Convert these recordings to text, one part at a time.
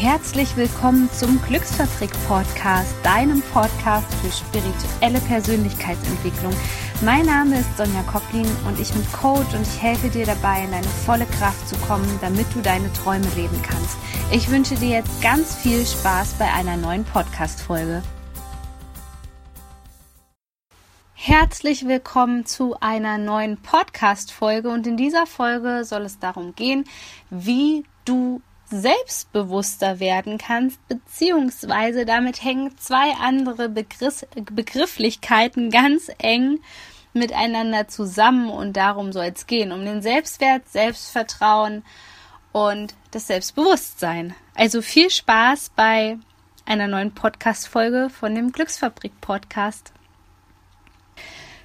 Herzlich willkommen zum Glücksfabrik Podcast, deinem Podcast für spirituelle Persönlichkeitsentwicklung. Mein Name ist Sonja Koplin und ich bin Coach und ich helfe dir dabei, in deine volle Kraft zu kommen, damit du deine Träume leben kannst. Ich wünsche dir jetzt ganz viel Spaß bei einer neuen Podcast-Folge. Herzlich willkommen zu einer neuen Podcast-Folge und in dieser Folge soll es darum gehen, wie du selbstbewusster werden kannst, beziehungsweise damit hängen zwei andere Begriff, Begrifflichkeiten ganz eng miteinander zusammen und darum soll es gehen, um den Selbstwert, Selbstvertrauen und das Selbstbewusstsein. Also viel Spaß bei einer neuen Podcast-Folge von dem Glücksfabrik-Podcast.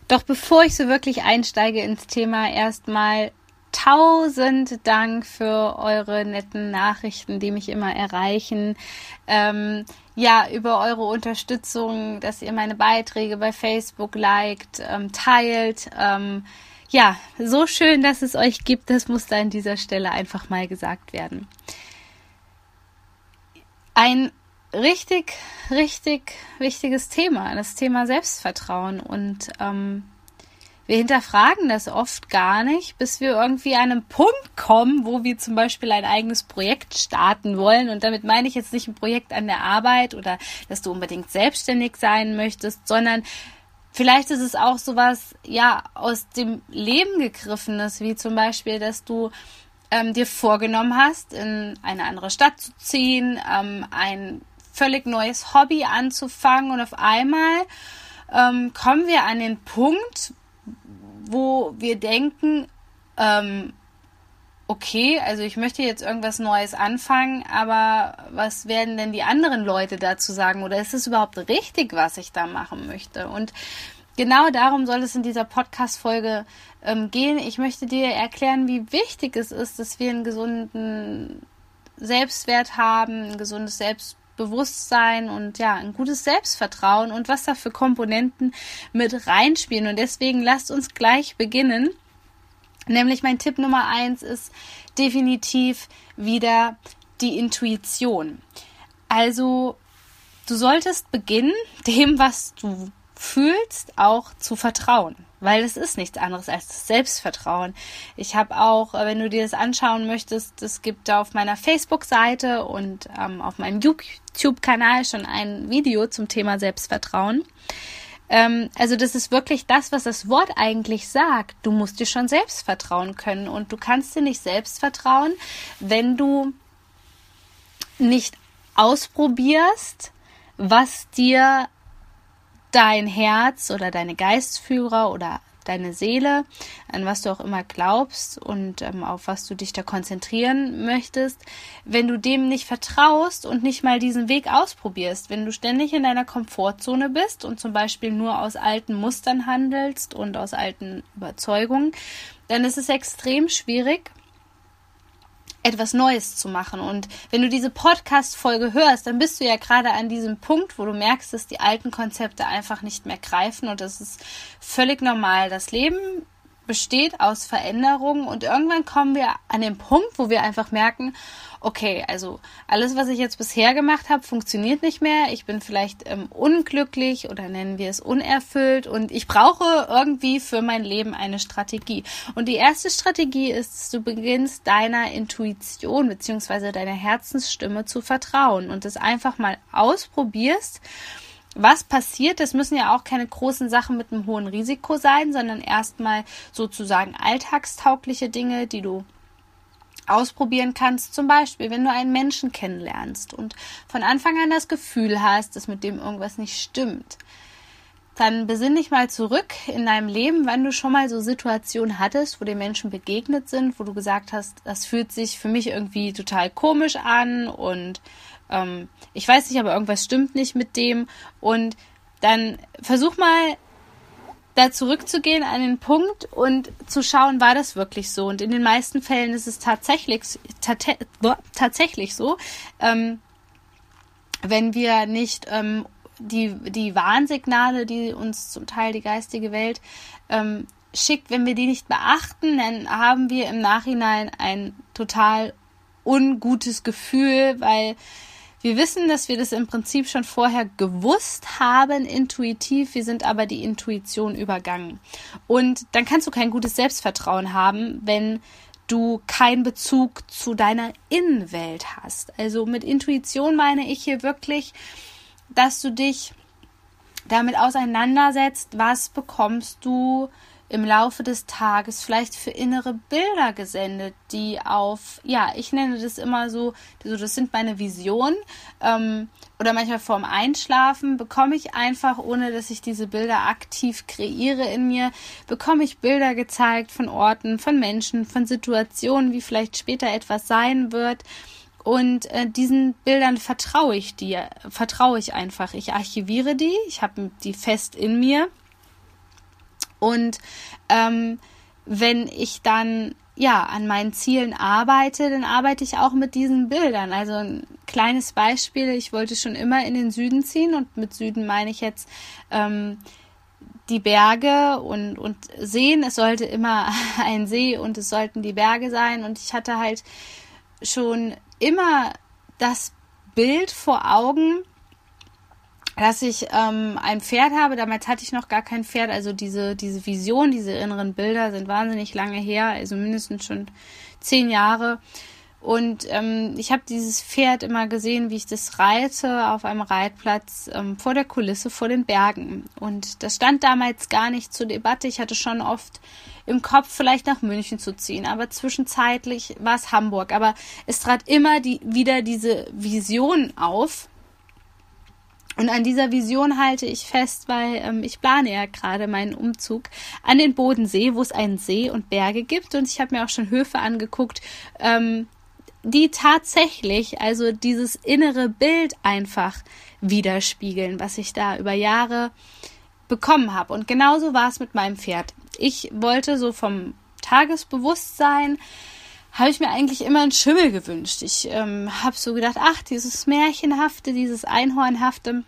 Doch bevor ich so wirklich einsteige ins Thema, erstmal tausend Dank für eure netten Nachrichten, die mich immer erreichen. Ähm, ja, über eure Unterstützung, dass ihr meine Beiträge bei Facebook liked, ähm, teilt. Ähm, ja, so schön, dass es euch gibt. Das muss da an dieser Stelle einfach mal gesagt werden. Ein richtig, richtig wichtiges Thema, das Thema Selbstvertrauen und ähm, wir hinterfragen das oft gar nicht, bis wir irgendwie an einen Punkt kommen, wo wir zum Beispiel ein eigenes Projekt starten wollen. Und damit meine ich jetzt nicht ein Projekt an der Arbeit oder dass du unbedingt selbstständig sein möchtest, sondern vielleicht ist es auch sowas, ja, aus dem Leben gegriffenes, wie zum Beispiel, dass du ähm, dir vorgenommen hast, in eine andere Stadt zu ziehen, ähm, ein völlig neues Hobby anzufangen und auf einmal ähm, kommen wir an den Punkt, wo wir denken, ähm, okay, also ich möchte jetzt irgendwas Neues anfangen, aber was werden denn die anderen Leute dazu sagen? Oder ist es überhaupt richtig, was ich da machen möchte? Und genau darum soll es in dieser Podcast-Folge ähm, gehen. Ich möchte dir erklären, wie wichtig es ist, dass wir einen gesunden Selbstwert haben, ein gesundes Selbstbewusstsein Bewusstsein und ja, ein gutes Selbstvertrauen und was da für Komponenten mit reinspielen. Und deswegen lasst uns gleich beginnen. Nämlich mein Tipp Nummer eins ist definitiv wieder die Intuition. Also du solltest beginnen, dem, was du fühlst, auch zu vertrauen weil es ist nichts anderes als das Selbstvertrauen. Ich habe auch, äh, wenn du dir das anschauen möchtest, es gibt auf meiner Facebook-Seite und ähm, auf meinem YouTube-Kanal schon ein Video zum Thema Selbstvertrauen. Ähm, also das ist wirklich das, was das Wort eigentlich sagt. Du musst dir schon selbst vertrauen können und du kannst dir nicht selbst vertrauen, wenn du nicht ausprobierst, was dir dein Herz oder deine Geistführer oder deine Seele, an was du auch immer glaubst und ähm, auf was du dich da konzentrieren möchtest, wenn du dem nicht vertraust und nicht mal diesen Weg ausprobierst, wenn du ständig in deiner Komfortzone bist und zum Beispiel nur aus alten Mustern handelst und aus alten Überzeugungen, dann ist es extrem schwierig, etwas Neues zu machen. Und wenn du diese Podcast-Folge hörst, dann bist du ja gerade an diesem Punkt, wo du merkst, dass die alten Konzepte einfach nicht mehr greifen und das ist völlig normal. Das Leben besteht aus Veränderungen und irgendwann kommen wir an den Punkt, wo wir einfach merken, okay, also alles, was ich jetzt bisher gemacht habe, funktioniert nicht mehr. Ich bin vielleicht ähm, unglücklich oder nennen wir es unerfüllt und ich brauche irgendwie für mein Leben eine Strategie. Und die erste Strategie ist, du beginnst deiner Intuition beziehungsweise deiner Herzensstimme zu vertrauen und es einfach mal ausprobierst was passiert, das müssen ja auch keine großen Sachen mit einem hohen Risiko sein, sondern erstmal sozusagen alltagstaugliche Dinge, die du ausprobieren kannst. Zum Beispiel, wenn du einen Menschen kennenlernst und von Anfang an das Gefühl hast, dass mit dem irgendwas nicht stimmt, dann besinn dich mal zurück in deinem Leben, wann du schon mal so Situationen hattest, wo dir Menschen begegnet sind, wo du gesagt hast, das fühlt sich für mich irgendwie total komisch an und ähm, ich weiß nicht, aber irgendwas stimmt nicht mit dem. Und dann versuch mal da zurückzugehen an den Punkt und zu schauen, war das wirklich so? Und in den meisten Fällen ist es tatsächlich, tatsächlich so, ähm, wenn wir nicht ähm, die, die Warnsignale, die uns zum Teil die geistige Welt ähm, schickt, wenn wir die nicht beachten, dann haben wir im Nachhinein ein total ungutes Gefühl, weil wir wissen, dass wir das im Prinzip schon vorher gewusst haben, intuitiv. Wir sind aber die Intuition übergangen. Und dann kannst du kein gutes Selbstvertrauen haben, wenn du keinen Bezug zu deiner Innenwelt hast. Also mit Intuition meine ich hier wirklich, dass du dich damit auseinandersetzt, was bekommst du im Laufe des Tages vielleicht für innere Bilder gesendet, die auf, ja, ich nenne das immer so, so das sind meine Visionen ähm, oder manchmal vorm Einschlafen bekomme ich einfach, ohne dass ich diese Bilder aktiv kreiere in mir, bekomme ich Bilder gezeigt von Orten, von Menschen, von Situationen, wie vielleicht später etwas sein wird. Und äh, diesen Bildern vertraue ich dir, vertraue ich einfach. Ich archiviere die, ich habe die fest in mir und ähm, wenn ich dann ja an meinen Zielen arbeite, dann arbeite ich auch mit diesen Bildern. Also ein kleines Beispiel: Ich wollte schon immer in den Süden ziehen und mit Süden meine ich jetzt ähm, die Berge und, und Seen. Es sollte immer ein See und es sollten die Berge sein. Und ich hatte halt schon immer das Bild vor Augen, dass ich ähm, ein Pferd habe. Damals hatte ich noch gar kein Pferd. Also diese, diese Vision, diese inneren Bilder sind wahnsinnig lange her, also mindestens schon zehn Jahre. Und ähm, ich habe dieses Pferd immer gesehen, wie ich das reite auf einem Reitplatz ähm, vor der Kulisse, vor den Bergen. Und das stand damals gar nicht zur Debatte. Ich hatte schon oft im Kopf, vielleicht nach München zu ziehen, aber zwischenzeitlich war es Hamburg. Aber es trat immer die, wieder diese Vision auf und an dieser Vision halte ich fest, weil ähm, ich plane ja gerade meinen Umzug an den Bodensee, wo es einen See und Berge gibt. Und ich habe mir auch schon Höfe angeguckt, ähm, die tatsächlich, also dieses innere Bild einfach widerspiegeln, was ich da über Jahre bekommen habe. Und genauso war es mit meinem Pferd. Ich wollte so vom Tagesbewusstsein habe ich mir eigentlich immer einen Schimmel gewünscht. Ich ähm, habe so gedacht, ach, dieses Märchenhafte, dieses Einhornhafte.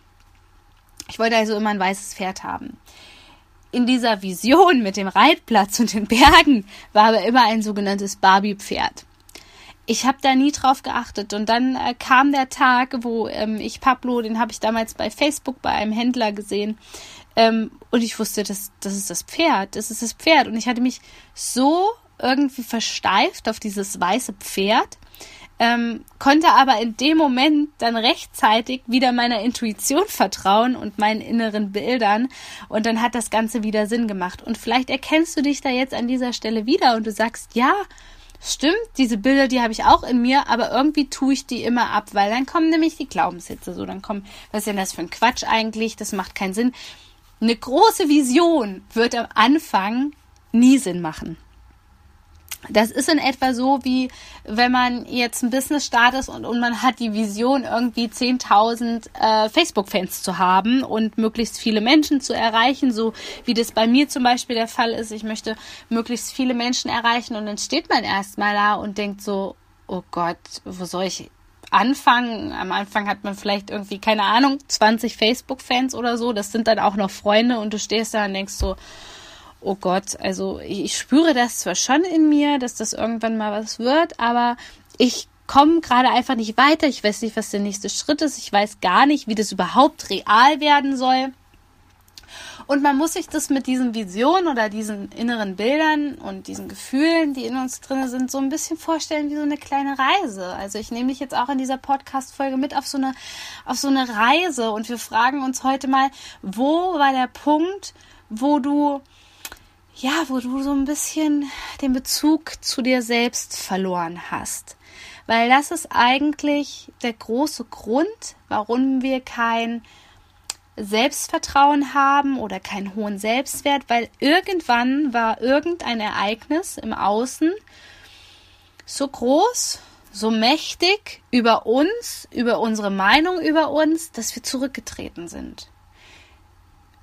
Ich wollte also immer ein weißes Pferd haben. In dieser Vision mit dem Reitplatz und den Bergen war aber immer ein sogenanntes Barbie-Pferd. Ich habe da nie drauf geachtet und dann äh, kam der Tag, wo ähm, ich Pablo, den habe ich damals bei Facebook bei einem Händler gesehen, ähm, und ich wusste, das, das ist das Pferd, das ist das Pferd. Und ich hatte mich so irgendwie versteift auf dieses weiße Pferd, ähm, konnte aber in dem Moment dann rechtzeitig wieder meiner Intuition vertrauen und meinen inneren Bildern und dann hat das Ganze wieder Sinn gemacht. Und vielleicht erkennst du dich da jetzt an dieser Stelle wieder und du sagst, ja, stimmt, diese Bilder, die habe ich auch in mir, aber irgendwie tue ich die immer ab, weil dann kommen nämlich die Glaubenssitze, so dann kommen, was ist denn das für ein Quatsch eigentlich, das macht keinen Sinn. Eine große Vision wird am Anfang nie Sinn machen. Das ist in etwa so, wie wenn man jetzt ein Business startet und, und man hat die Vision, irgendwie 10.000 äh, Facebook-Fans zu haben und möglichst viele Menschen zu erreichen, so wie das bei mir zum Beispiel der Fall ist. Ich möchte möglichst viele Menschen erreichen und dann steht man erstmal da und denkt so, oh Gott, wo soll ich anfangen? Am Anfang hat man vielleicht irgendwie, keine Ahnung, 20 Facebook-Fans oder so. Das sind dann auch noch Freunde und du stehst da und denkst so, oh Gott, also ich spüre das zwar schon in mir, dass das irgendwann mal was wird, aber ich komme gerade einfach nicht weiter. Ich weiß nicht, was der nächste Schritt ist. Ich weiß gar nicht, wie das überhaupt real werden soll. Und man muss sich das mit diesen Visionen oder diesen inneren Bildern und diesen Gefühlen, die in uns drin sind, so ein bisschen vorstellen wie so eine kleine Reise. Also ich nehme dich jetzt auch in dieser Podcast-Folge mit auf so eine, auf so eine Reise und wir fragen uns heute mal, wo war der Punkt, wo du ja, wo du so ein bisschen den Bezug zu dir selbst verloren hast. Weil das ist eigentlich der große Grund, warum wir kein Selbstvertrauen haben oder keinen hohen Selbstwert, weil irgendwann war irgendein Ereignis im Außen so groß, so mächtig über uns, über unsere Meinung über uns, dass wir zurückgetreten sind.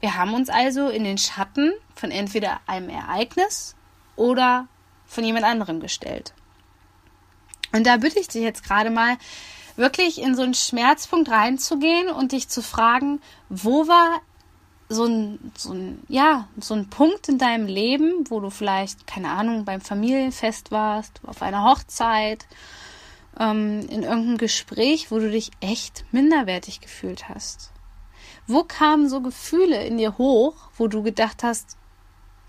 Wir haben uns also in den Schatten von entweder einem Ereignis oder von jemand anderem gestellt. Und da bitte ich dich jetzt gerade mal, wirklich in so einen Schmerzpunkt reinzugehen und dich zu fragen, wo war so ein, so ein, ja, so ein Punkt in deinem Leben, wo du vielleicht, keine Ahnung, beim Familienfest warst, auf einer Hochzeit ähm, in irgendeinem Gespräch, wo du dich echt minderwertig gefühlt hast? Wo kamen so Gefühle in dir hoch, wo du gedacht hast,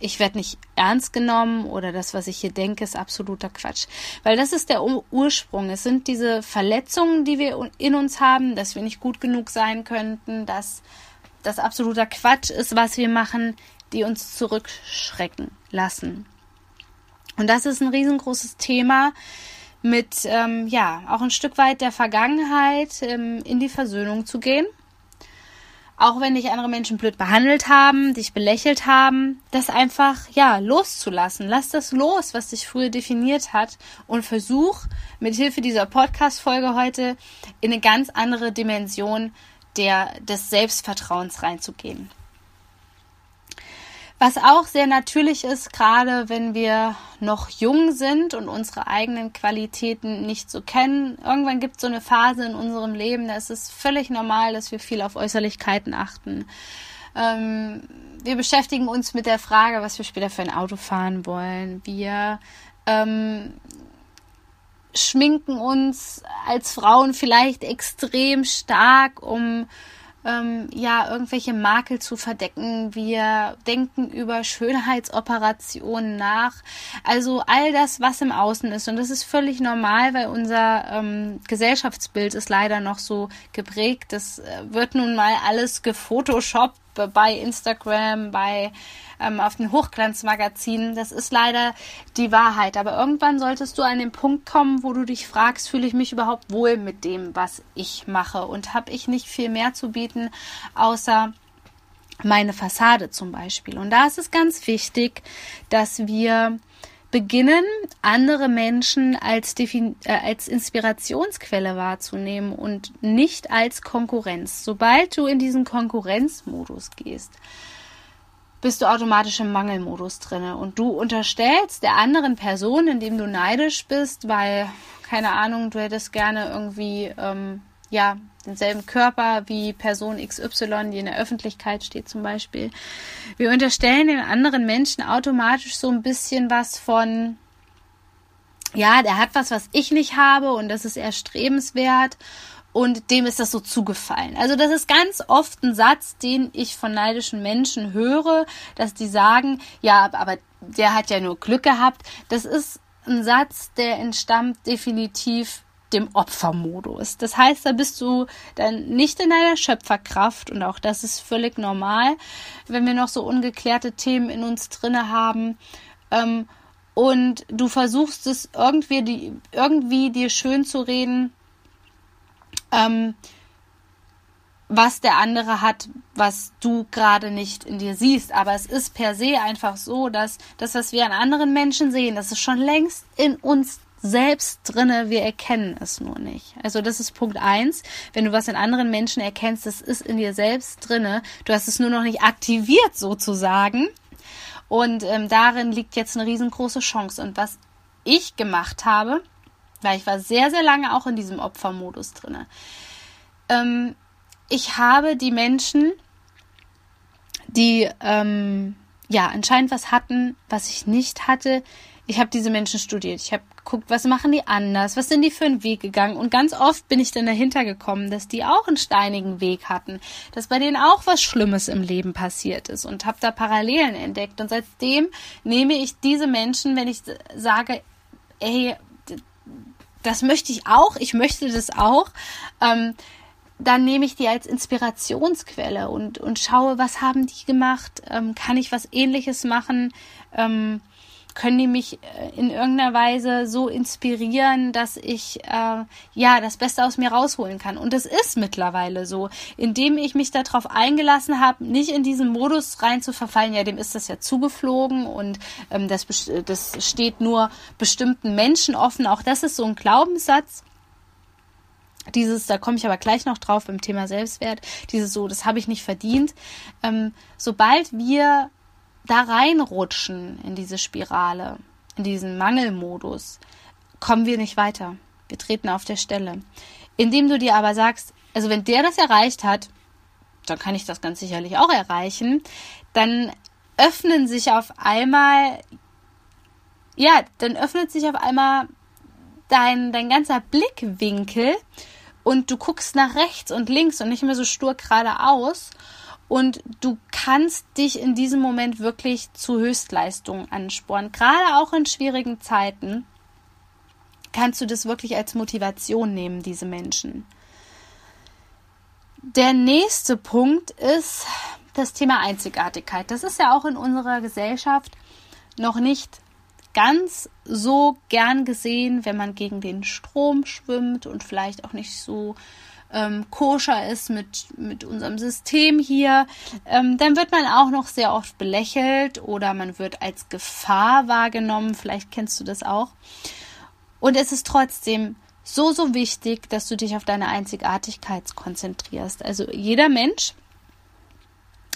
ich werde nicht ernst genommen oder das, was ich hier denke, ist absoluter Quatsch. Weil das ist der Ursprung. Es sind diese Verletzungen, die wir in uns haben, dass wir nicht gut genug sein könnten, dass das absoluter Quatsch ist, was wir machen, die uns zurückschrecken lassen. Und das ist ein riesengroßes Thema mit, ähm, ja, auch ein Stück weit der Vergangenheit ähm, in die Versöhnung zu gehen auch wenn dich andere Menschen blöd behandelt haben, dich belächelt haben, das einfach, ja, loszulassen. Lass das los, was dich früher definiert hat und versuch mit Hilfe dieser Podcast-Folge heute in eine ganz andere Dimension der, des Selbstvertrauens reinzugehen. Was auch sehr natürlich ist, gerade wenn wir noch jung sind und unsere eigenen Qualitäten nicht so kennen. Irgendwann gibt es so eine Phase in unserem Leben, da ist es völlig normal, dass wir viel auf Äußerlichkeiten achten. Ähm, wir beschäftigen uns mit der Frage, was wir später für ein Auto fahren wollen. Wir ähm, schminken uns als Frauen vielleicht extrem stark, um ähm, ja, irgendwelche Makel zu verdecken. Wir denken über Schönheitsoperationen nach. Also all das, was im Außen ist. Und das ist völlig normal, weil unser ähm, Gesellschaftsbild ist leider noch so geprägt. Das äh, wird nun mal alles gefotoshoppt bei Instagram, bei ähm, auf den Hochglanzmagazinen. Das ist leider die Wahrheit. Aber irgendwann solltest du an den Punkt kommen, wo du dich fragst, fühle ich mich überhaupt wohl mit dem, was ich mache? Und habe ich nicht viel mehr zu bieten, außer meine Fassade zum Beispiel. Und da ist es ganz wichtig, dass wir beginnen, andere Menschen als, Defin äh, als Inspirationsquelle wahrzunehmen und nicht als Konkurrenz. Sobald du in diesen Konkurrenzmodus gehst, bist du automatisch im Mangelmodus drinne und du unterstellst der anderen Person, indem du neidisch bist, weil keine Ahnung, du hättest gerne irgendwie ähm, ja denselben Körper wie Person XY, die in der Öffentlichkeit steht zum Beispiel. Wir unterstellen den anderen Menschen automatisch so ein bisschen was von ja, der hat was, was ich nicht habe und das ist erstrebenswert und dem ist das so zugefallen. Also das ist ganz oft ein Satz, den ich von neidischen Menschen höre, dass die sagen, ja, aber der hat ja nur Glück gehabt. Das ist ein Satz, der entstammt definitiv dem Opfermodus. Das heißt, da bist du dann nicht in deiner Schöpferkraft und auch das ist völlig normal, wenn wir noch so ungeklärte Themen in uns drinne haben. Ähm, und du versuchst es irgendwie, die, irgendwie dir schön zu reden, ähm, was der andere hat, was du gerade nicht in dir siehst. Aber es ist per se einfach so, dass das, was wir an anderen Menschen sehen, das ist schon längst in uns selbst drinne, wir erkennen es nur nicht. Also das ist Punkt eins. Wenn du was in anderen Menschen erkennst, das ist in dir selbst drinne. Du hast es nur noch nicht aktiviert sozusagen. Und ähm, darin liegt jetzt eine riesengroße Chance. Und was ich gemacht habe, weil ich war sehr, sehr lange auch in diesem Opfermodus drin. Ähm, ich habe die Menschen, die ähm, ja anscheinend was hatten, was ich nicht hatte, ich habe diese Menschen studiert. Ich habe geguckt, was machen die anders, was sind die für einen Weg gegangen. Und ganz oft bin ich dann dahinter gekommen, dass die auch einen steinigen Weg hatten, dass bei denen auch was Schlimmes im Leben passiert ist und habe da Parallelen entdeckt. Und seitdem nehme ich diese Menschen, wenn ich sage, ey, das möchte ich auch, ich möchte das auch, ähm, dann nehme ich die als Inspirationsquelle und, und schaue, was haben die gemacht, ähm, kann ich was ähnliches machen, ähm, können die mich äh, in irgendeiner Weise so inspirieren, dass ich äh, ja das Beste aus mir rausholen kann. Und das ist mittlerweile so, indem ich mich darauf eingelassen habe, nicht in diesen Modus rein zu verfallen. Ja, dem ist das ja zugeflogen und ähm, das, das steht nur bestimmten Menschen offen. Auch das ist so ein Glaubenssatz. Dieses, da komme ich aber gleich noch drauf beim Thema Selbstwert, dieses so, das habe ich nicht verdient. Ähm, sobald wir da reinrutschen in diese Spirale, in diesen Mangelmodus, kommen wir nicht weiter. Wir treten auf der Stelle. Indem du dir aber sagst, also wenn der das erreicht hat, dann kann ich das ganz sicherlich auch erreichen, dann öffnen sich auf einmal, ja, dann öffnet sich auf einmal dein, dein ganzer Blickwinkel und du guckst nach rechts und links und nicht mehr so stur geradeaus und du kannst dich in diesem Moment wirklich zu Höchstleistungen ansporen. Gerade auch in schwierigen Zeiten kannst du das wirklich als Motivation nehmen, diese Menschen. Der nächste Punkt ist das Thema Einzigartigkeit. Das ist ja auch in unserer Gesellschaft noch nicht ganz so gern gesehen, wenn man gegen den Strom schwimmt und vielleicht auch nicht so ähm, koscher ist mit, mit unserem System hier, ähm, dann wird man auch noch sehr oft belächelt oder man wird als Gefahr wahrgenommen. Vielleicht kennst du das auch. Und es ist trotzdem so, so wichtig, dass du dich auf deine Einzigartigkeit konzentrierst. Also jeder Mensch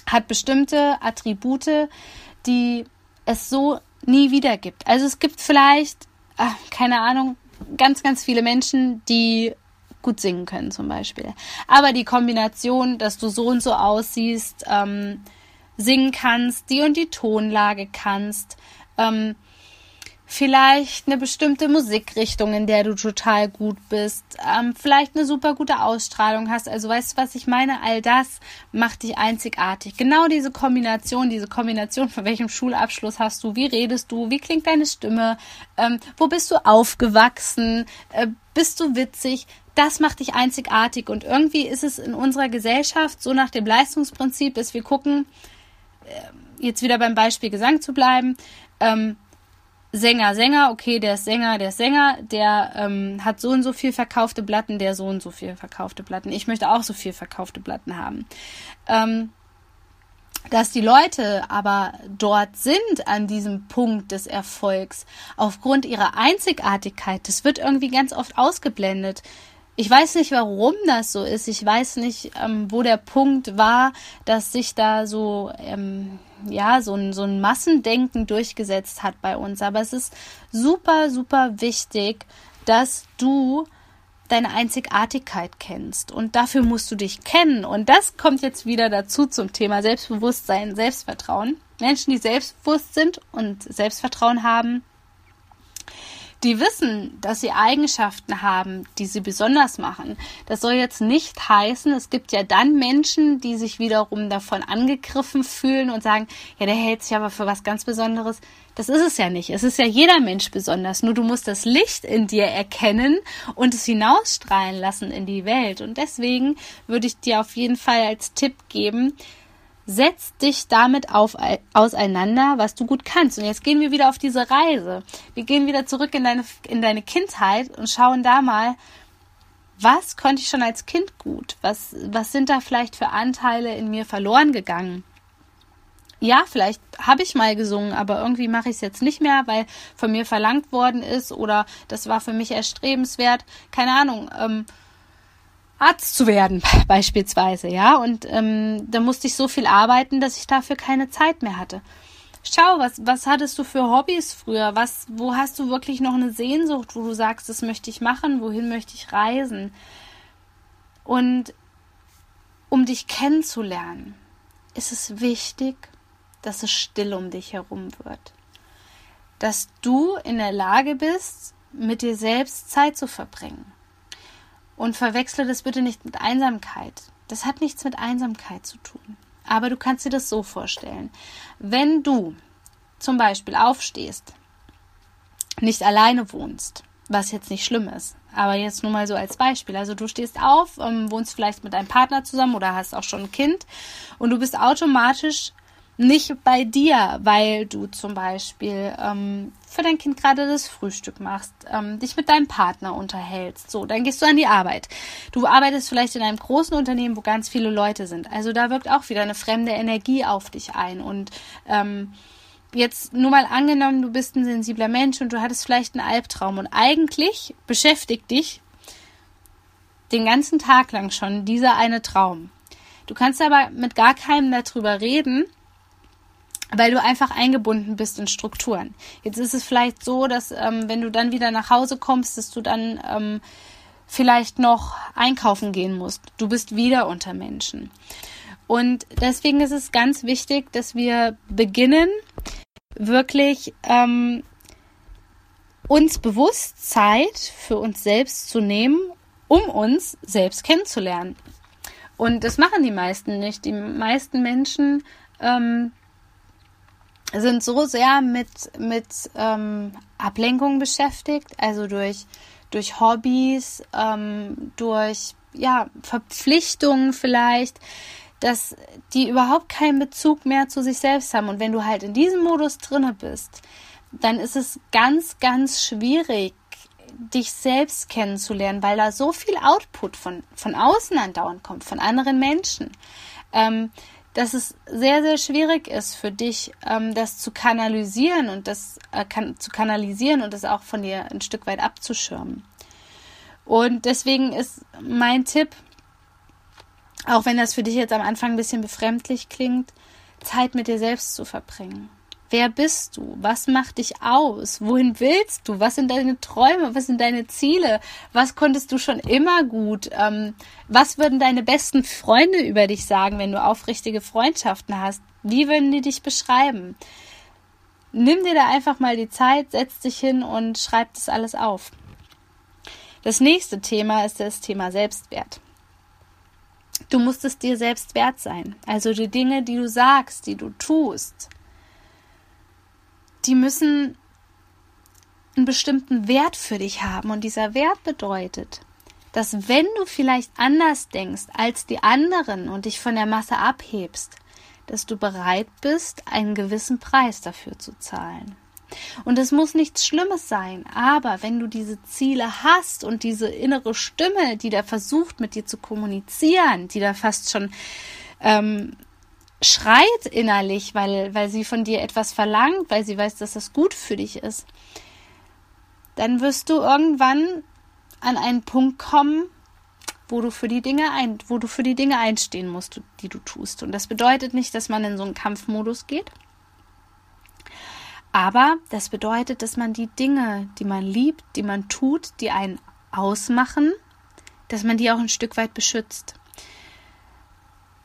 hat bestimmte Attribute, die es so nie wieder gibt. Also es gibt vielleicht, ach, keine Ahnung, ganz, ganz viele Menschen, die gut singen können zum Beispiel. Aber die Kombination, dass du so und so aussiehst, ähm, singen kannst, die und die Tonlage kannst, ähm, vielleicht eine bestimmte Musikrichtung, in der du total gut bist, ähm, vielleicht eine super gute Ausstrahlung hast. Also weißt du, was ich meine? All das macht dich einzigartig. Genau diese Kombination, diese Kombination, von welchem Schulabschluss hast du, wie redest du, wie klingt deine Stimme, ähm, wo bist du aufgewachsen, äh, bist du witzig, das macht dich einzigartig. Und irgendwie ist es in unserer Gesellschaft so nach dem Leistungsprinzip, dass wir gucken, äh, jetzt wieder beim Beispiel Gesang zu bleiben, ähm, Sänger, Sänger, okay, der ist Sänger, der ist Sänger, der ähm, hat so und so viel verkaufte Platten, der so und so viel verkaufte Platten. Ich möchte auch so viel verkaufte Platten haben. Ähm, dass die Leute aber dort sind an diesem Punkt des Erfolgs aufgrund ihrer Einzigartigkeit, das wird irgendwie ganz oft ausgeblendet. Ich weiß nicht, warum das so ist. Ich weiß nicht, ähm, wo der Punkt war, dass sich da so ähm, ja, so ein, so ein Massendenken durchgesetzt hat bei uns. Aber es ist super, super wichtig, dass du deine Einzigartigkeit kennst. Und dafür musst du dich kennen. Und das kommt jetzt wieder dazu zum Thema Selbstbewusstsein, Selbstvertrauen. Menschen, die selbstbewusst sind und Selbstvertrauen haben, die wissen, dass sie Eigenschaften haben, die sie besonders machen. Das soll jetzt nicht heißen, es gibt ja dann Menschen, die sich wiederum davon angegriffen fühlen und sagen, ja, der hält sich aber für was ganz Besonderes. Das ist es ja nicht. Es ist ja jeder Mensch besonders. Nur du musst das Licht in dir erkennen und es hinausstrahlen lassen in die Welt. Und deswegen würde ich dir auf jeden Fall als Tipp geben, setz dich damit auf, auseinander, was du gut kannst. Und jetzt gehen wir wieder auf diese Reise. Wir gehen wieder zurück in deine, in deine Kindheit und schauen da mal, was konnte ich schon als Kind gut? Was, was sind da vielleicht für Anteile in mir verloren gegangen? Ja, vielleicht habe ich mal gesungen, aber irgendwie mache ich es jetzt nicht mehr, weil von mir verlangt worden ist oder das war für mich erstrebenswert. Keine Ahnung. Ähm, Arzt zu werden, beispielsweise, ja. Und ähm, da musste ich so viel arbeiten, dass ich dafür keine Zeit mehr hatte. Schau, was, was hattest du für Hobbys früher? Was, wo hast du wirklich noch eine Sehnsucht, wo du sagst, das möchte ich machen, wohin möchte ich reisen? Und um dich kennenzulernen, ist es wichtig, dass es still um dich herum wird. Dass du in der Lage bist, mit dir selbst Zeit zu verbringen und verwechsle das bitte nicht mit Einsamkeit. Das hat nichts mit Einsamkeit zu tun. Aber du kannst dir das so vorstellen. Wenn du zum Beispiel aufstehst, nicht alleine wohnst, was jetzt nicht schlimm ist, aber jetzt nur mal so als Beispiel. Also du stehst auf, ähm, wohnst vielleicht mit deinem Partner zusammen oder hast auch schon ein Kind und du bist automatisch nicht bei dir, weil du zum Beispiel ähm, für dein Kind gerade das Frühstück machst, ähm, dich mit deinem Partner unterhältst. So, dann gehst du an die Arbeit. Du arbeitest vielleicht in einem großen Unternehmen, wo ganz viele Leute sind. Also da wirkt auch wieder eine fremde Energie auf dich ein. Und ähm, jetzt nur mal angenommen, du bist ein sensibler Mensch und du hattest vielleicht einen Albtraum und eigentlich beschäftigt dich den ganzen Tag lang schon dieser eine Traum. Du kannst aber mit gar keinem darüber reden, weil du einfach eingebunden bist in Strukturen. Jetzt ist es vielleicht so, dass ähm, wenn du dann wieder nach Hause kommst, dass du dann ähm, vielleicht noch einkaufen gehen musst. Du bist wieder unter Menschen. Und deswegen ist es ganz wichtig, dass wir beginnen, wirklich ähm, uns bewusst Zeit für uns selbst zu nehmen, um uns selbst kennenzulernen. Und das machen die meisten nicht. Die meisten Menschen ähm, sind so sehr mit, mit ähm, Ablenkung beschäftigt, also durch, durch Hobbys, ähm, durch ja, Verpflichtungen vielleicht, dass die überhaupt keinen Bezug mehr zu sich selbst haben. Und wenn du halt in diesem Modus drinne bist, dann ist es ganz, ganz schwierig, dich selbst kennenzulernen, weil da so viel Output von, von außen andauernd kommt, von anderen Menschen, ähm, dass es sehr, sehr schwierig ist für dich, ähm, das zu kanalisieren und das äh, kann, zu kanalisieren und das auch von dir ein Stück weit abzuschirmen. Und deswegen ist mein Tipp, auch wenn das für dich jetzt am Anfang ein bisschen befremdlich klingt, Zeit mit dir selbst zu verbringen. Wer bist du? Was macht dich aus? Wohin willst du? Was sind deine Träume? Was sind deine Ziele? Was konntest du schon immer gut? Ähm, was würden deine besten Freunde über dich sagen, wenn du aufrichtige Freundschaften hast? Wie würden die dich beschreiben? Nimm dir da einfach mal die Zeit, setz dich hin und schreib das alles auf. Das nächste Thema ist das Thema Selbstwert. Du musst es dir selbst wert sein. Also die Dinge, die du sagst, die du tust, die müssen einen bestimmten Wert für dich haben. Und dieser Wert bedeutet, dass wenn du vielleicht anders denkst als die anderen und dich von der Masse abhebst, dass du bereit bist, einen gewissen Preis dafür zu zahlen. Und es muss nichts Schlimmes sein, aber wenn du diese Ziele hast und diese innere Stimme, die da versucht, mit dir zu kommunizieren, die da fast schon ähm, schreit innerlich, weil, weil sie von dir etwas verlangt, weil sie weiß, dass das gut für dich ist, dann wirst du irgendwann an einen Punkt kommen, wo du für die Dinge ein, wo du für die Dinge einstehen musst, die du tust. Und das bedeutet nicht, dass man in so einen Kampfmodus geht, aber das bedeutet, dass man die Dinge, die man liebt, die man tut, die einen ausmachen, dass man die auch ein Stück weit beschützt.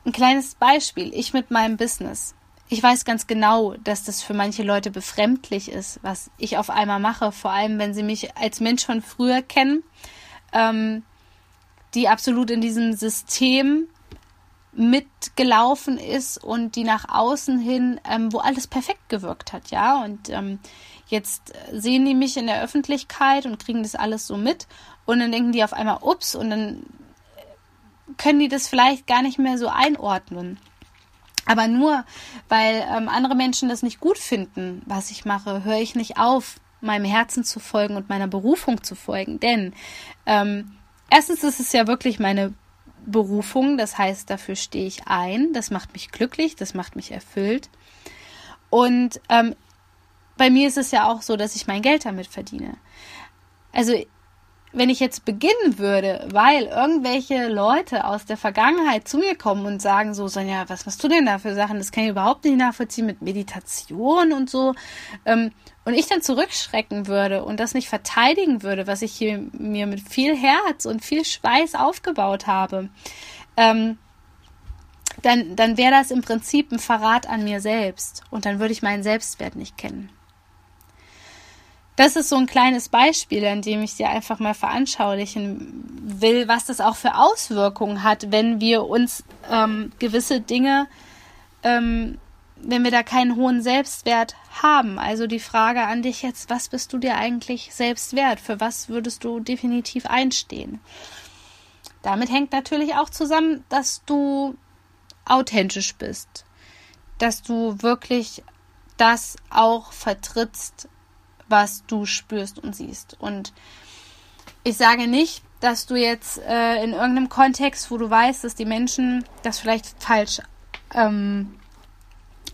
Ein kleines Beispiel, ich mit meinem Business. Ich weiß ganz genau, dass das für manche Leute befremdlich ist, was ich auf einmal mache, vor allem wenn sie mich als Mensch von früher kennen, ähm, die absolut in diesem System mitgelaufen ist und die nach außen hin, ähm, wo alles perfekt gewirkt hat, ja. Und ähm, jetzt sehen die mich in der Öffentlichkeit und kriegen das alles so mit und dann denken die auf einmal, ups, und dann können die das vielleicht gar nicht mehr so einordnen. Aber nur weil ähm, andere Menschen das nicht gut finden, was ich mache, höre ich nicht auf, meinem Herzen zu folgen und meiner Berufung zu folgen. Denn ähm, erstens ist es ja wirklich meine Berufung, das heißt, dafür stehe ich ein, das macht mich glücklich, das macht mich erfüllt. Und ähm, bei mir ist es ja auch so, dass ich mein Geld damit verdiene. Also wenn ich jetzt beginnen würde, weil irgendwelche Leute aus der Vergangenheit zu mir kommen und sagen so, Sonja, was machst du denn da für Sachen? Das kann ich überhaupt nicht nachvollziehen mit Meditation und so. Ähm, und ich dann zurückschrecken würde und das nicht verteidigen würde, was ich hier mir mit viel Herz und viel Schweiß aufgebaut habe, ähm, dann, dann wäre das im Prinzip ein Verrat an mir selbst und dann würde ich meinen Selbstwert nicht kennen das ist so ein kleines Beispiel, an dem ich dir einfach mal veranschaulichen will, was das auch für Auswirkungen hat, wenn wir uns ähm, gewisse Dinge, ähm, wenn wir da keinen hohen Selbstwert haben. Also die Frage an dich jetzt, was bist du dir eigentlich selbst wert? Für was würdest du definitiv einstehen? Damit hängt natürlich auch zusammen, dass du authentisch bist, dass du wirklich das auch vertrittst, was du spürst und siehst. Und ich sage nicht, dass du jetzt äh, in irgendeinem Kontext, wo du weißt, dass die Menschen das vielleicht falsch ähm,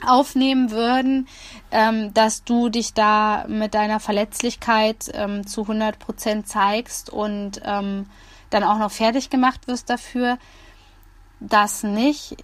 aufnehmen würden, ähm, dass du dich da mit deiner Verletzlichkeit ähm, zu 100 Prozent zeigst und ähm, dann auch noch fertig gemacht wirst dafür. Das nicht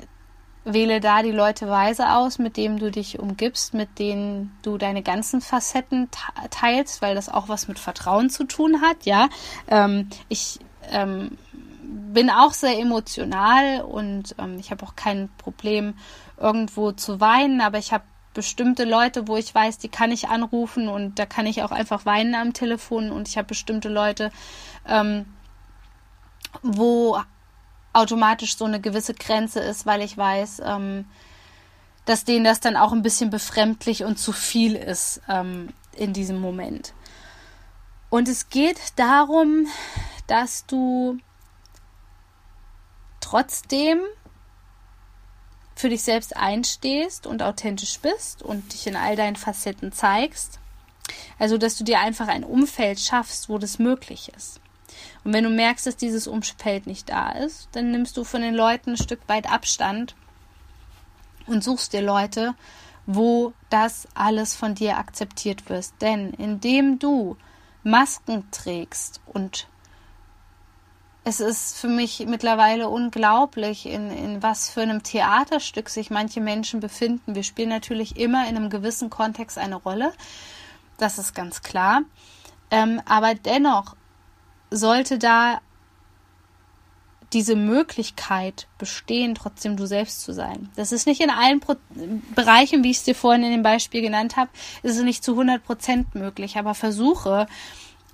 wähle da die Leute weise aus, mit denen du dich umgibst, mit denen du deine ganzen Facetten teilst, weil das auch was mit Vertrauen zu tun hat, ja. Ähm, ich ähm, bin auch sehr emotional und ähm, ich habe auch kein Problem, irgendwo zu weinen, aber ich habe bestimmte Leute, wo ich weiß, die kann ich anrufen und da kann ich auch einfach weinen am Telefon und ich habe bestimmte Leute, ähm, wo automatisch so eine gewisse Grenze ist, weil ich weiß, ähm, dass denen das dann auch ein bisschen befremdlich und zu viel ist ähm, in diesem Moment. Und es geht darum, dass du trotzdem für dich selbst einstehst und authentisch bist und dich in all deinen Facetten zeigst. Also, dass du dir einfach ein Umfeld schaffst, wo das möglich ist. Und wenn du merkst, dass dieses Umfeld nicht da ist, dann nimmst du von den Leuten ein Stück weit Abstand und suchst dir Leute, wo das alles von dir akzeptiert wird. Denn indem du Masken trägst und es ist für mich mittlerweile unglaublich, in, in was für einem Theaterstück sich manche Menschen befinden. Wir spielen natürlich immer in einem gewissen Kontext eine Rolle. Das ist ganz klar. Ähm, aber dennoch sollte da diese Möglichkeit bestehen, trotzdem du selbst zu sein. Das ist nicht in allen Pro Bereichen, wie ich es dir vorhin in dem Beispiel genannt habe, ist es nicht zu 100 Prozent möglich, aber versuche,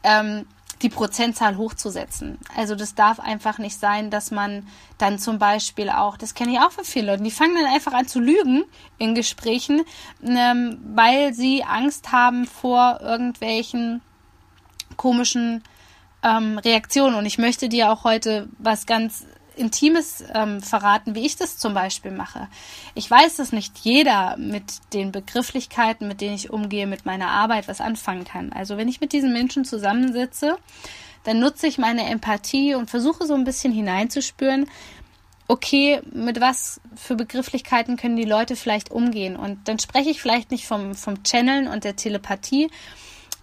ähm, die Prozentzahl hochzusetzen. Also das darf einfach nicht sein, dass man dann zum Beispiel auch, das kenne ich auch von vielen Leuten, die fangen dann einfach an zu lügen in Gesprächen, ähm, weil sie Angst haben vor irgendwelchen komischen ähm, Reaktionen. Und ich möchte dir auch heute was ganz Intimes ähm, verraten, wie ich das zum Beispiel mache. Ich weiß, dass nicht jeder mit den Begrifflichkeiten, mit denen ich umgehe, mit meiner Arbeit was anfangen kann. Also wenn ich mit diesen Menschen zusammensitze, dann nutze ich meine Empathie und versuche so ein bisschen hineinzuspüren, okay, mit was für Begrifflichkeiten können die Leute vielleicht umgehen. Und dann spreche ich vielleicht nicht vom, vom Channeln und der Telepathie,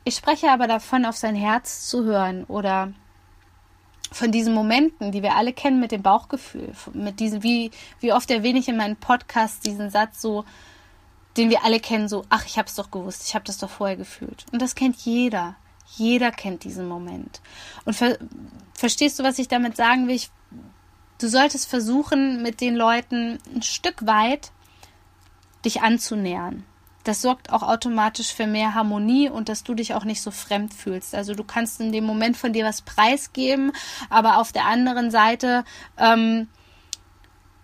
ich spreche aber davon, auf sein Herz zu hören oder von diesen Momenten, die wir alle kennen mit dem Bauchgefühl, mit diesen, wie, wie oft erwähne ich in meinen Podcasts diesen Satz so, den wir alle kennen, so, ach, ich habe es doch gewusst, ich habe das doch vorher gefühlt. Und das kennt jeder. Jeder kennt diesen Moment. Und ver verstehst du, was ich damit sagen will? Ich, du solltest versuchen, mit den Leuten ein Stück weit dich anzunähern das sorgt auch automatisch für mehr Harmonie und dass du dich auch nicht so fremd fühlst. Also du kannst in dem Moment von dir was preisgeben, aber auf der anderen Seite ähm,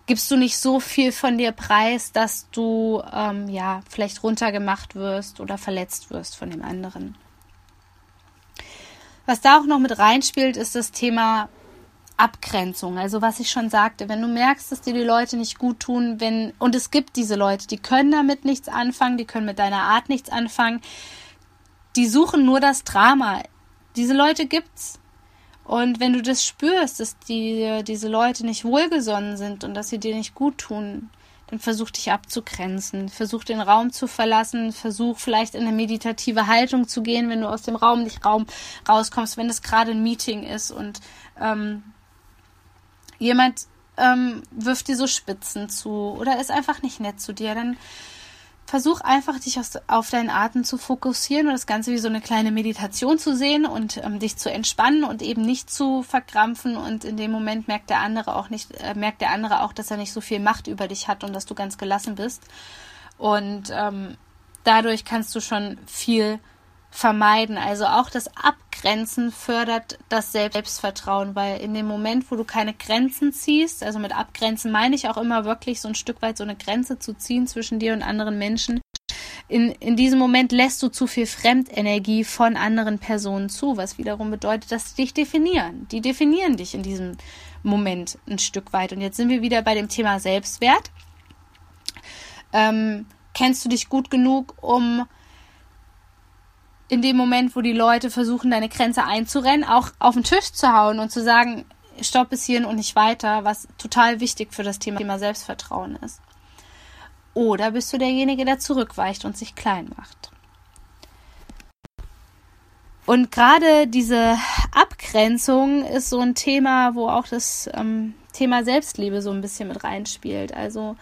gibst du nicht so viel von dir preis, dass du ähm, ja vielleicht runtergemacht wirst oder verletzt wirst von dem anderen. Was da auch noch mit reinspielt, ist das Thema Abgrenzung. Also was ich schon sagte, wenn du merkst, dass dir die Leute nicht gut tun, wenn und es gibt diese Leute, die können damit nichts anfangen, die können mit deiner Art nichts anfangen, die suchen nur das Drama. Diese Leute gibt's. Und wenn du das spürst, dass die, diese Leute nicht wohlgesonnen sind und dass sie dir nicht gut tun, dann versuch dich abzugrenzen, versuch den Raum zu verlassen, versuch vielleicht in eine meditative Haltung zu gehen, wenn du aus dem Raum nicht Raum rauskommst, wenn es gerade ein Meeting ist und ähm, jemand ähm, wirft dir so Spitzen zu oder ist einfach nicht nett zu dir, dann versuch einfach, dich auf deinen Atem zu fokussieren und das Ganze wie so eine kleine Meditation zu sehen und ähm, dich zu entspannen und eben nicht zu verkrampfen und in dem Moment merkt der andere auch nicht, äh, merkt der andere auch, dass er nicht so viel Macht über dich hat und dass du ganz gelassen bist. Und ähm, dadurch kannst du schon viel vermeiden. Also auch das Abgrenzen fördert das Selbstvertrauen, weil in dem Moment, wo du keine Grenzen ziehst, also mit Abgrenzen meine ich auch immer wirklich so ein Stück weit so eine Grenze zu ziehen zwischen dir und anderen Menschen. In, in diesem Moment lässt du zu viel Fremdenergie von anderen Personen zu, was wiederum bedeutet, dass sie dich definieren. Die definieren dich in diesem Moment ein Stück weit. Und jetzt sind wir wieder bei dem Thema Selbstwert. Ähm, kennst du dich gut genug, um in dem Moment, wo die Leute versuchen, deine Grenze einzurennen, auch auf den Tisch zu hauen und zu sagen, stopp bis hierhin und nicht weiter, was total wichtig für das Thema Selbstvertrauen ist. Oder bist du derjenige, der zurückweicht und sich klein macht? Und gerade diese Abgrenzung ist so ein Thema, wo auch das ähm, Thema Selbstliebe so ein bisschen mit reinspielt. Also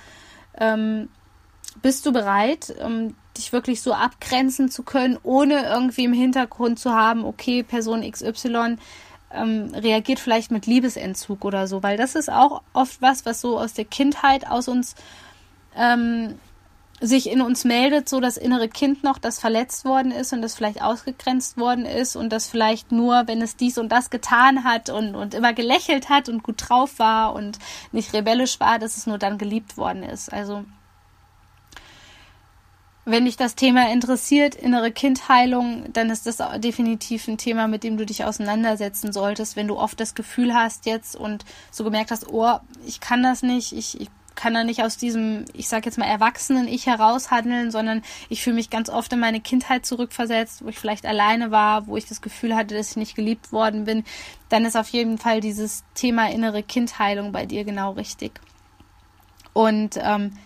ähm, bist du bereit, um dich wirklich so abgrenzen zu können, ohne irgendwie im Hintergrund zu haben, okay, Person XY ähm, reagiert vielleicht mit Liebesentzug oder so, weil das ist auch oft was, was so aus der Kindheit aus uns ähm, sich in uns meldet, so das innere Kind noch, das verletzt worden ist und das vielleicht ausgegrenzt worden ist und das vielleicht nur, wenn es dies und das getan hat und, und immer gelächelt hat und gut drauf war und nicht rebellisch war, dass es nur dann geliebt worden ist. Also wenn dich das Thema interessiert, innere Kindheilung, dann ist das definitiv ein Thema, mit dem du dich auseinandersetzen solltest. Wenn du oft das Gefühl hast jetzt und so gemerkt hast, oh, ich kann das nicht, ich, ich kann da nicht aus diesem, ich sag jetzt mal, erwachsenen Ich heraushandeln, sondern ich fühle mich ganz oft in meine Kindheit zurückversetzt, wo ich vielleicht alleine war, wo ich das Gefühl hatte, dass ich nicht geliebt worden bin, dann ist auf jeden Fall dieses Thema innere Kindheilung bei dir genau richtig. Und ähm,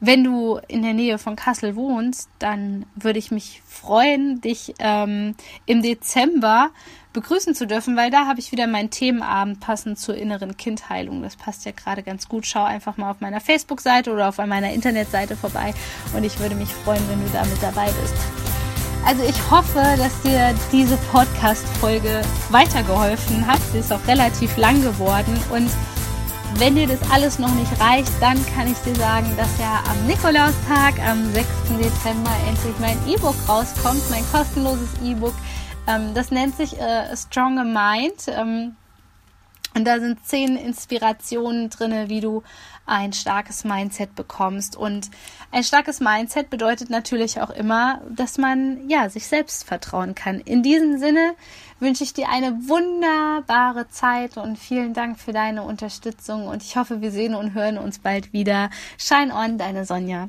wenn du in der Nähe von Kassel wohnst, dann würde ich mich freuen, dich ähm, im Dezember begrüßen zu dürfen, weil da habe ich wieder meinen Themenabend passend zur inneren Kindheilung. Das passt ja gerade ganz gut. Schau einfach mal auf meiner Facebook-Seite oder auf meiner Internetseite vorbei und ich würde mich freuen, wenn du da mit dabei bist. Also ich hoffe, dass dir diese Podcast-Folge weitergeholfen hat. Sie ist auch relativ lang geworden und wenn dir das alles noch nicht reicht, dann kann ich dir sagen, dass ja am Nikolaustag, am 6. Dezember, endlich mein E-Book rauskommt, mein kostenloses E-Book. Ähm, das nennt sich äh, Stronger Mind. Ähm, und da sind zehn Inspirationen drin, wie du ein starkes Mindset bekommst. Und ein starkes Mindset bedeutet natürlich auch immer, dass man ja sich selbst vertrauen kann. In diesem Sinne wünsche ich dir eine wunderbare Zeit und vielen Dank für deine Unterstützung. Und ich hoffe, wir sehen und hören uns bald wieder. Shine on, deine Sonja.